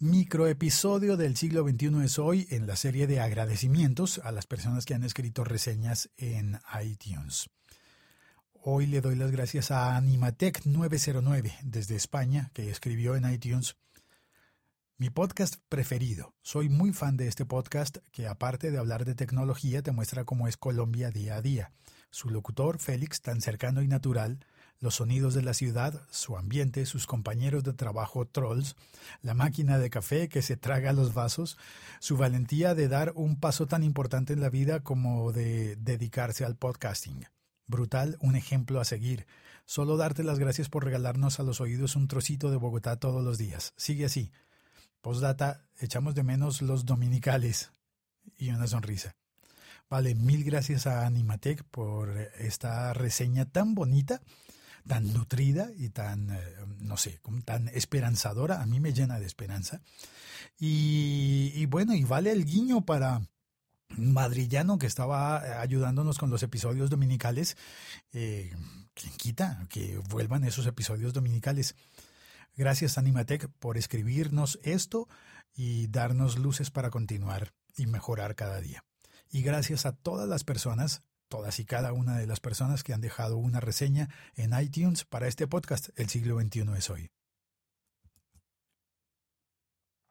Microepisodio del siglo XXI es hoy en la serie de agradecimientos a las personas que han escrito reseñas en iTunes. Hoy le doy las gracias a Animatec909 desde España, que escribió en iTunes mi podcast preferido. Soy muy fan de este podcast que aparte de hablar de tecnología te muestra cómo es Colombia día a día. Su locutor, Félix, tan cercano y natural, los sonidos de la ciudad, su ambiente, sus compañeros de trabajo trolls, la máquina de café que se traga los vasos, su valentía de dar un paso tan importante en la vida como de dedicarse al podcasting. Brutal, un ejemplo a seguir. Solo darte las gracias por regalarnos a los oídos un trocito de Bogotá todos los días. Sigue así. Postdata, echamos de menos los dominicales. Y una sonrisa. Vale, mil gracias a Animatec por esta reseña tan bonita, tan nutrida y tan, eh, no sé, tan esperanzadora. A mí me llena de esperanza. Y, bueno, y vale el guiño para madrillano que estaba ayudándonos con los episodios dominicales. Eh, ¿Quién quita que vuelvan esos episodios dominicales? Gracias Animatec por escribirnos esto y darnos luces para continuar y mejorar cada día. Y gracias a todas las personas, todas y cada una de las personas que han dejado una reseña en iTunes para este podcast El siglo XXI es hoy.